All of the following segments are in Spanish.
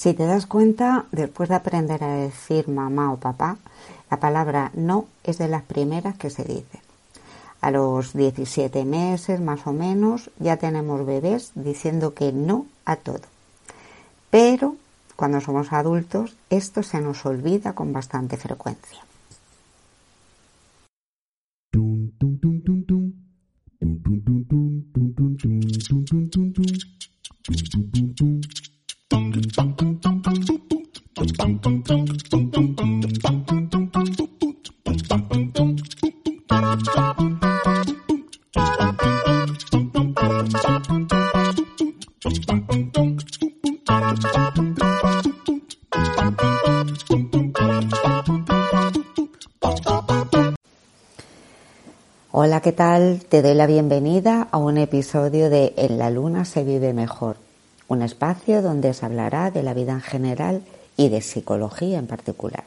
Si te das cuenta, después de aprender a decir mamá o papá, la palabra no es de las primeras que se dice. A los 17 meses más o menos ya tenemos bebés diciendo que no a todo. Pero cuando somos adultos esto se nos olvida con bastante frecuencia. Hola, ¿qué tal? Te doy la bienvenida a un episodio de En la Luna se vive mejor, un espacio donde se hablará de la vida en general y de psicología en particular.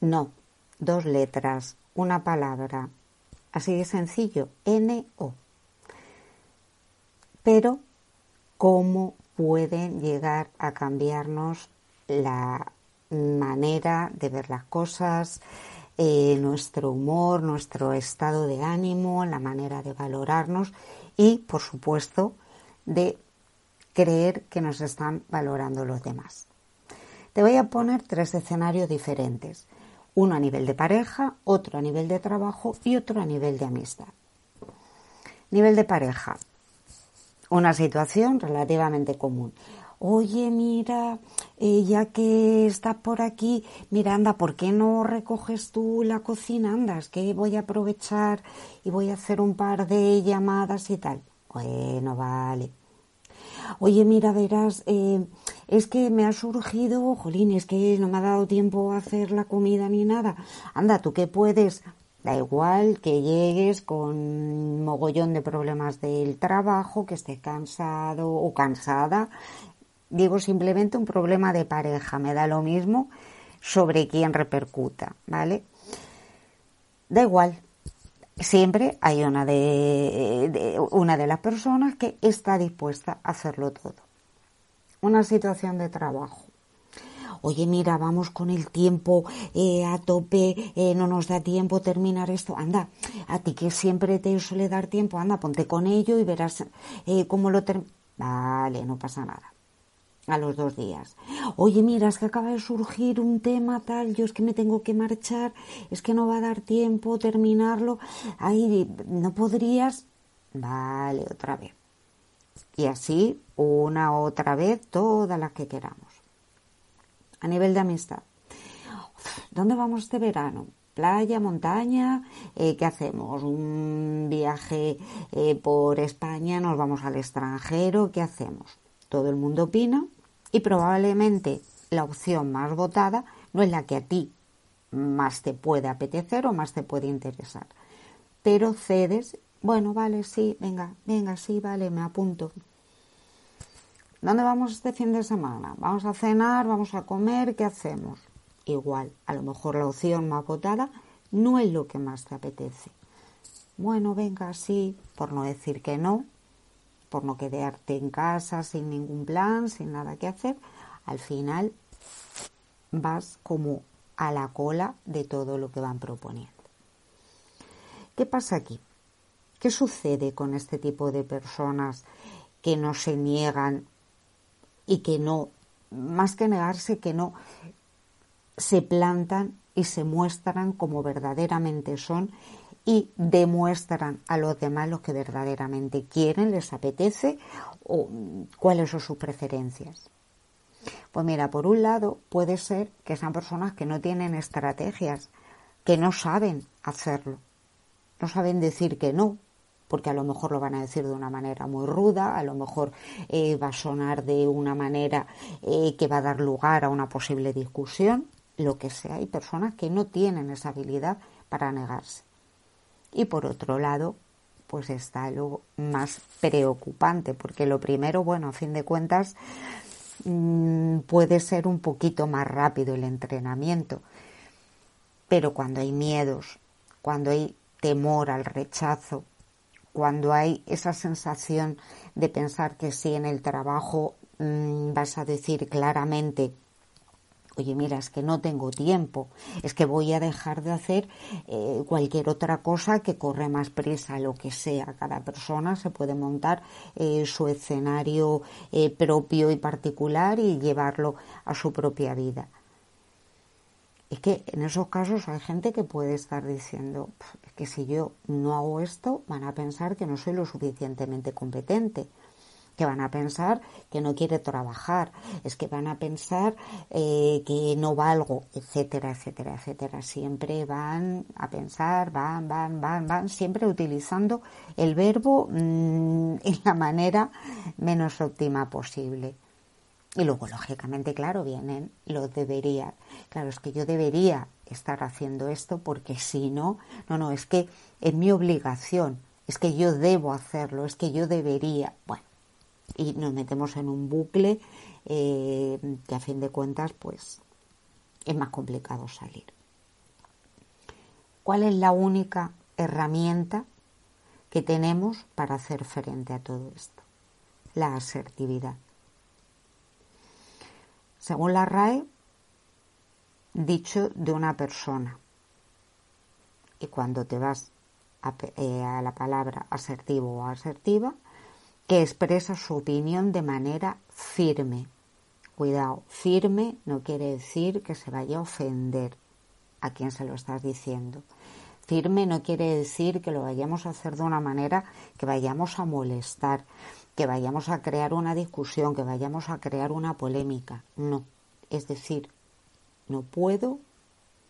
No, dos letras, una palabra, así de sencillo, N-O. Pero, ¿cómo pueden llegar a cambiarnos la manera de ver las cosas, eh, nuestro humor, nuestro estado de ánimo, la manera de valorarnos y, por supuesto, de creer que nos están valorando los demás. Te voy a poner tres escenarios diferentes. Uno a nivel de pareja, otro a nivel de trabajo y otro a nivel de amistad. Nivel de pareja. Una situación relativamente común oye, mira, eh, ya que estás por aquí, mira, anda, ¿por qué no recoges tú la cocina? Andas, que voy a aprovechar y voy a hacer un par de llamadas y tal. Bueno, vale. Oye, mira, verás, eh, es que me ha surgido, jolín, es que no me ha dado tiempo a hacer la comida ni nada. Anda, tú qué puedes, Da igual que llegues con mogollón de problemas del trabajo, que estés cansado o cansada Digo simplemente un problema de pareja, me da lo mismo sobre quién repercuta, ¿vale? Da igual, siempre hay una de, una de las personas que está dispuesta a hacerlo todo. Una situación de trabajo. Oye, mira, vamos con el tiempo eh, a tope, eh, no nos da tiempo terminar esto. Anda, a ti que siempre te suele dar tiempo, anda, ponte con ello y verás eh, cómo lo terminas. Vale, no pasa nada a los dos días. Oye, mira, es que acaba de surgir un tema tal, yo es que me tengo que marchar, es que no va a dar tiempo terminarlo. Ahí, ¿no podrías? Vale, otra vez. Y así, una otra vez, todas las que queramos. A nivel de amistad. ¿Dónde vamos este verano? playa, montaña, eh, ¿qué hacemos? ¿Un viaje eh, por España? ¿Nos vamos al extranjero? ¿Qué hacemos? Todo el mundo opina y probablemente la opción más votada no es la que a ti más te puede apetecer o más te puede interesar. Pero cedes, bueno, vale, sí, venga, venga, sí, vale, me apunto. ¿Dónde vamos este fin de semana? ¿Vamos a cenar? ¿Vamos a comer? ¿Qué hacemos? Igual, a lo mejor la opción más votada no es lo que más te apetece. Bueno, venga, sí, por no decir que no, por no quedarte en casa sin ningún plan, sin nada que hacer, al final vas como a la cola de todo lo que van proponiendo. ¿Qué pasa aquí? ¿Qué sucede con este tipo de personas que no se niegan y que no, más que negarse, que no se plantan y se muestran como verdaderamente son y demuestran a los demás lo que verdaderamente quieren, les apetece o cuáles son sus preferencias. Pues mira, por un lado puede ser que sean personas que no tienen estrategias, que no saben hacerlo, no saben decir que no, porque a lo mejor lo van a decir de una manera muy ruda, a lo mejor eh, va a sonar de una manera eh, que va a dar lugar a una posible discusión, lo que sea. Hay personas que no tienen esa habilidad para negarse. Y por otro lado, pues está lo más preocupante, porque lo primero, bueno, a fin de cuentas, mm, puede ser un poquito más rápido el entrenamiento, pero cuando hay miedos, cuando hay temor al rechazo, cuando hay esa sensación de pensar que si en el trabajo mm, vas a decir claramente oye, mira, es que no tengo tiempo, es que voy a dejar de hacer eh, cualquier otra cosa que corre más prisa, lo que sea. Cada persona se puede montar eh, su escenario eh, propio y particular y llevarlo a su propia vida. Es que en esos casos hay gente que puede estar diciendo, es que si yo no hago esto, van a pensar que no soy lo suficientemente competente que van a pensar que no quiere trabajar, es que van a pensar eh, que no valgo, etcétera, etcétera, etcétera. Siempre van a pensar, van, van, van, van, siempre utilizando el verbo mm, en la manera menos óptima posible. Y luego, lógicamente, claro, vienen los debería. Claro, es que yo debería estar haciendo esto porque si no, no, no, es que es mi obligación, es que yo debo hacerlo, es que yo debería. Bueno, y nos metemos en un bucle eh, que a fin de cuentas pues es más complicado salir. ¿Cuál es la única herramienta que tenemos para hacer frente a todo esto? La asertividad. Según la RAE, dicho de una persona. Y cuando te vas a, eh, a la palabra asertivo o asertiva, que expresa su opinión de manera firme. Cuidado, firme no quiere decir que se vaya a ofender a quien se lo estás diciendo. Firme no quiere decir que lo vayamos a hacer de una manera que vayamos a molestar, que vayamos a crear una discusión, que vayamos a crear una polémica. No. Es decir, no puedo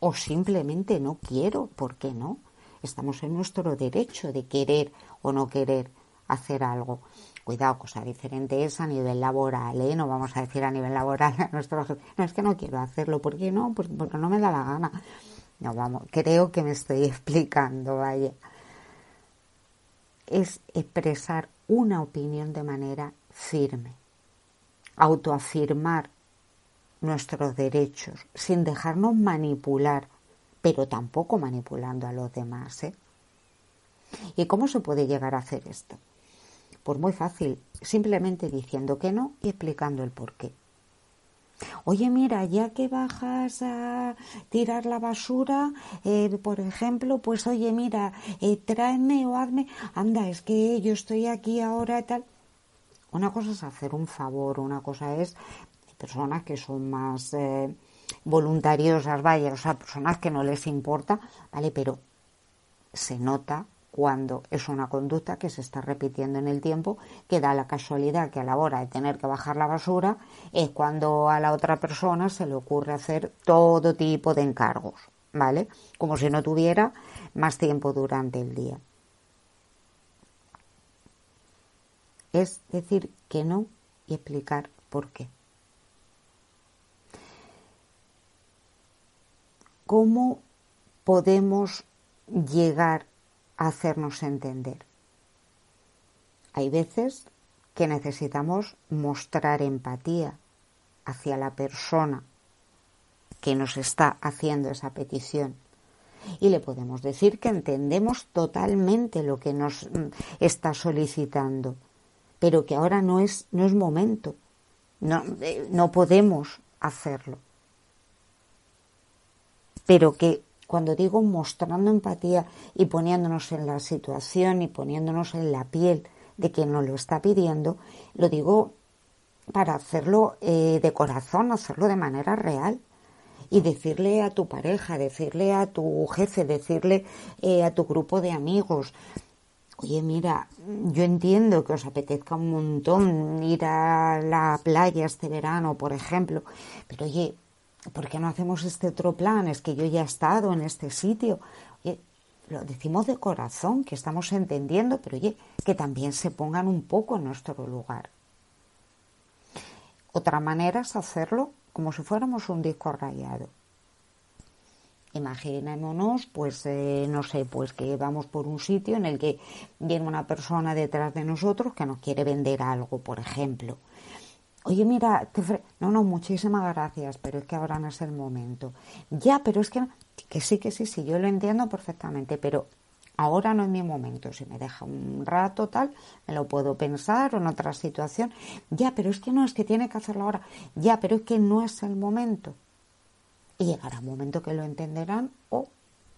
o simplemente no quiero. ¿Por qué no? Estamos en nuestro derecho de querer o no querer hacer algo. Cuidado, cosa diferente es a nivel laboral, ¿eh? No vamos a decir a nivel laboral a nuestro no es que no quiero hacerlo, ¿por qué no? Pues porque no me da la gana. No, vamos, creo que me estoy explicando, vaya. Es expresar una opinión de manera firme, autoafirmar nuestros derechos sin dejarnos manipular, pero tampoco manipulando a los demás. ¿eh? ¿Y cómo se puede llegar a hacer esto? Pues muy fácil, simplemente diciendo que no y explicando el por qué. Oye, mira, ya que bajas a tirar la basura, eh, por ejemplo, pues oye, mira, eh, tráeme o hazme, anda, es que yo estoy aquí ahora y tal. Una cosa es hacer un favor, una cosa es personas que son más eh, voluntariosas, vaya, o sea, personas que no les importa, ¿vale? Pero se nota cuando es una conducta que se está repitiendo en el tiempo, que da la casualidad que a la hora de tener que bajar la basura es cuando a la otra persona se le ocurre hacer todo tipo de encargos, ¿vale? Como si no tuviera más tiempo durante el día. Es decir que no y explicar por qué. ¿Cómo podemos llegar hacernos entender. Hay veces que necesitamos mostrar empatía hacia la persona que nos está haciendo esa petición. Y le podemos decir que entendemos totalmente lo que nos mm, está solicitando, pero que ahora no es, no es momento, no, eh, no podemos hacerlo. Pero que cuando digo mostrando empatía y poniéndonos en la situación y poniéndonos en la piel de quien nos lo está pidiendo, lo digo para hacerlo eh, de corazón, hacerlo de manera real. Y decirle a tu pareja, decirle a tu jefe, decirle eh, a tu grupo de amigos, oye, mira, yo entiendo que os apetezca un montón ir a la playa este verano, por ejemplo, pero oye, ¿por qué no hacemos este otro plan? Es que yo ya he estado en este sitio. Oye, lo decimos de corazón, que estamos entendiendo, pero oye, que también se pongan un poco en nuestro lugar. Otra manera es hacerlo como si fuéramos un disco rayado. Imaginémonos, pues, eh, no sé, pues que vamos por un sitio en el que viene una persona detrás de nosotros que nos quiere vender algo, por ejemplo. Oye, mira, no, no, muchísimas gracias, pero es que ahora no es el momento. Ya, pero es que, que sí, que sí, sí, yo lo entiendo perfectamente, pero ahora no es mi momento, si me deja un rato tal, me lo puedo pensar o en otra situación, ya, pero es que no, es que tiene que hacerlo ahora, ya, pero es que no es el momento. Y llegará un momento que lo entenderán o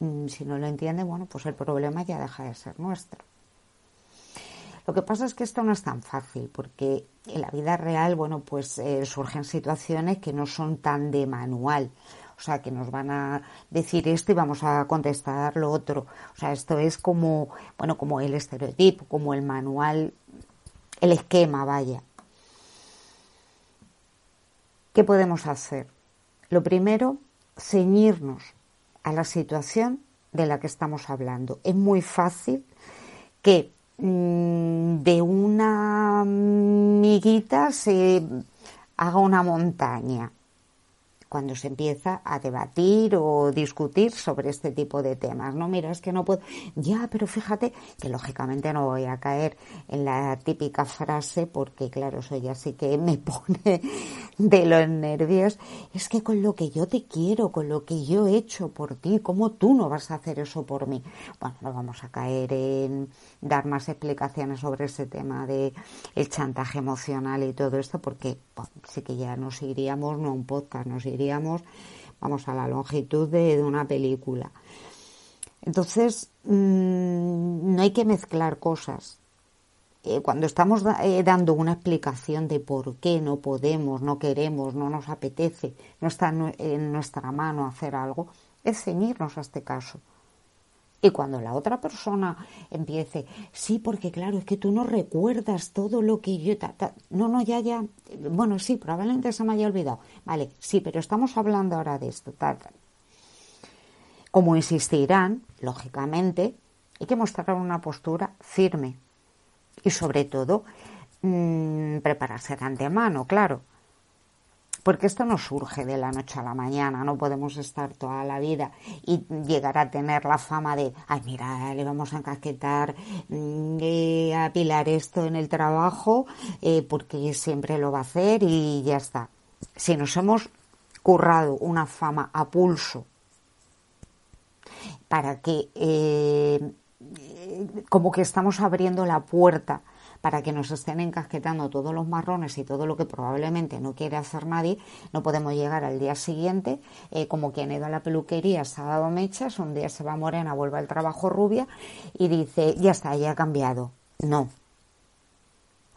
mm, si no lo entienden, bueno, pues el problema ya deja de ser nuestro. Lo que pasa es que esto no es tan fácil porque en la vida real, bueno, pues eh, surgen situaciones que no son tan de manual. O sea, que nos van a decir esto y vamos a contestar lo otro. O sea, esto es como, bueno, como el estereotipo, como el manual, el esquema, vaya. ¿Qué podemos hacer? Lo primero, ceñirnos a la situación de la que estamos hablando. Es muy fácil que de una miguita se haga una montaña cuando se empieza a debatir o discutir sobre este tipo de temas. No, mira, es que no puedo. Ya, pero fíjate que lógicamente no voy a caer en la típica frase porque, claro, eso ya sí que me pone de los nervios. Es que con lo que yo te quiero, con lo que yo he hecho por ti, ¿cómo tú no vas a hacer eso por mí? Bueno, no vamos a caer en dar más explicaciones sobre ese tema de el chantaje emocional y todo esto porque sí que ya nos iríamos, no un podcast, nos iríamos vamos, a la longitud de, una película. Entonces, mm, no hay que mezclar cosas. Eh, cuando estamos eh, dando una explicación de por qué no podemos, no queremos, no nos apetece, no está en nuestra mano hacer algo, es ceñirnos a este caso. Y cuando la otra persona empiece, sí, porque claro, es que tú no recuerdas todo lo que yo... no, no, ya, ya. Bueno, sí, probablemente se me haya olvidado. Vale, sí, pero estamos hablando ahora de esto. Como insistirán, lógicamente, hay que mostrar una postura firme. Y sobre todo, mmm, prepararse de antemano, claro porque esto no surge de la noche a la mañana, no podemos estar toda la vida y llegar a tener la fama de, ay, mira, le vamos a encasquetar, mm, eh, a apilar esto en el trabajo, eh, porque siempre lo va a hacer y ya está. Si nos hemos currado una fama a pulso para que, eh, como que estamos abriendo la puerta para que nos estén encasquetando todos los marrones y todo lo que probablemente no quiere hacer nadie, no podemos llegar al día siguiente eh, como quien ha ido a la peluquería, se ha dado mechas, un día se va morena, vuelve al trabajo rubia y dice, ya está, ya ha cambiado. No,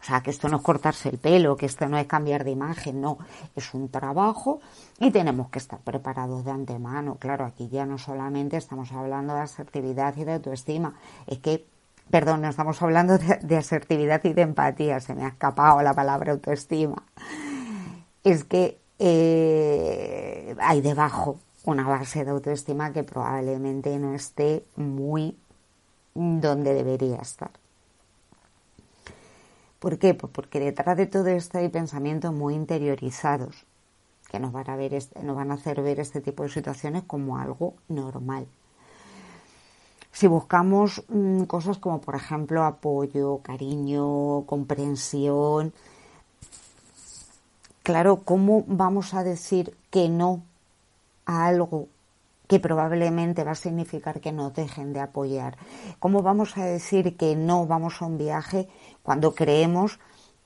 o sea, que esto no es cortarse el pelo, que esto no es cambiar de imagen, no, es un trabajo y tenemos que estar preparados de antemano. Claro, aquí ya no solamente estamos hablando de asertividad y de autoestima, es que Perdón, estamos hablando de, asertividad y de empatía, se me ha escapado la palabra autoestima. Es que eh, hay debajo una base de autoestima que probablemente no esté muy donde debería estar. ¿Por qué? Pues porque detrás de todo esto hay pensamientos muy interiorizados que nos van a, ver, nos van a hacer ver este tipo de situaciones como algo normal. Si buscamos mm, cosas como, por ejemplo, apoyo, cariño, comprensión, claro, ¿cómo vamos a decir que no a algo que probablemente va a significar que nos dejen de apoyar? ¿Cómo vamos a decir que no vamos a un viaje cuando creemos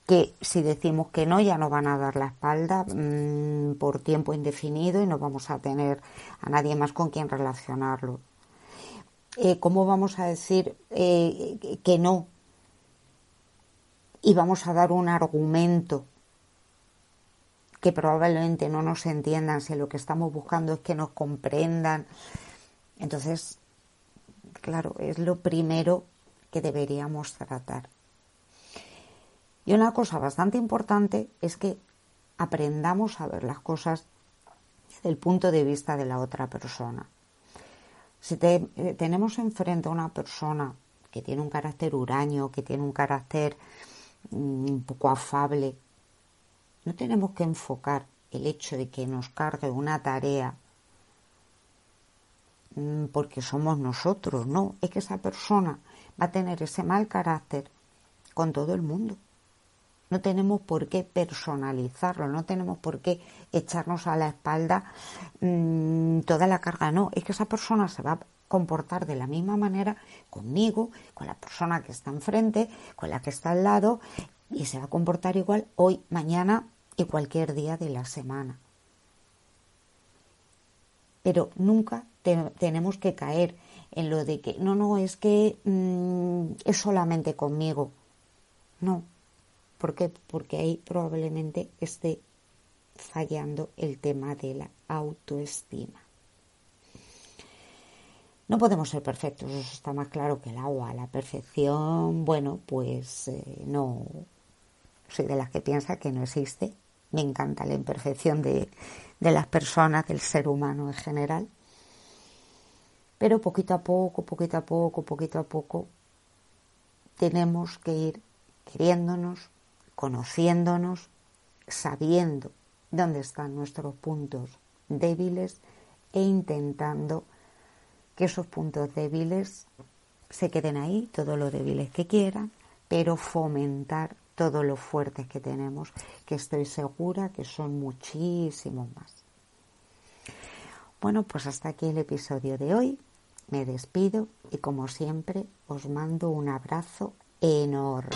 que si decimos que no ya nos van a dar la espalda mm, por tiempo indefinido y no vamos a tener a nadie más con quien relacionarlo? Eh, ¿cómo vamos a decir eh, que no? Y vamos a dar un argumento que probablemente no nos entiendan si lo que estamos buscando es que nos comprendan. Entonces, claro, es lo primero que deberíamos tratar. Y una cosa bastante importante es que aprendamos a ver las cosas desde el punto de vista de la otra persona. Si eh, tenemos enfrente a una persona que tiene un carácter huraño, que tiene un carácter mm, un poco afable, no tenemos que enfocar el hecho de que nos cargue una tarea mm, porque somos nosotros, no, es que esa persona va a tener ese mal carácter con todo el mundo. No tenemos por qué personalizarlo, no tenemos por qué echarnos a la espalda mm, toda la carga. No, es que esa persona se va comportar de la misma manera conmigo, con la persona que está enfrente, con la que está al lado, y se va a comportar igual hoy, mañana y cualquier día de la semana. Pero nunca tenemos que caer en lo de que no, no, es que mm, es solamente conmigo. No. ¿Por qué? Porque ahí probablemente esté fallando el tema de la autoestima. No podemos ser perfectos, eso está más claro que el agua. La perfección, bueno, pues eh, no. Soy de las que piensa que no existe. Me encanta la imperfección de, de las personas, del ser humano en general. Pero poquito a poco, poquito a poco, poquito a poco, tenemos que ir queriéndonos, conociéndonos, sabiendo dónde están nuestros puntos débiles e intentando que esos puntos débiles se queden ahí, todo lo débiles que quieran, pero fomentar todo lo fuertes que tenemos, que estoy segura que son muchísimos más. Bueno, pues hasta aquí el episodio de hoy. Me despido y como siempre os mando un abrazo enorme.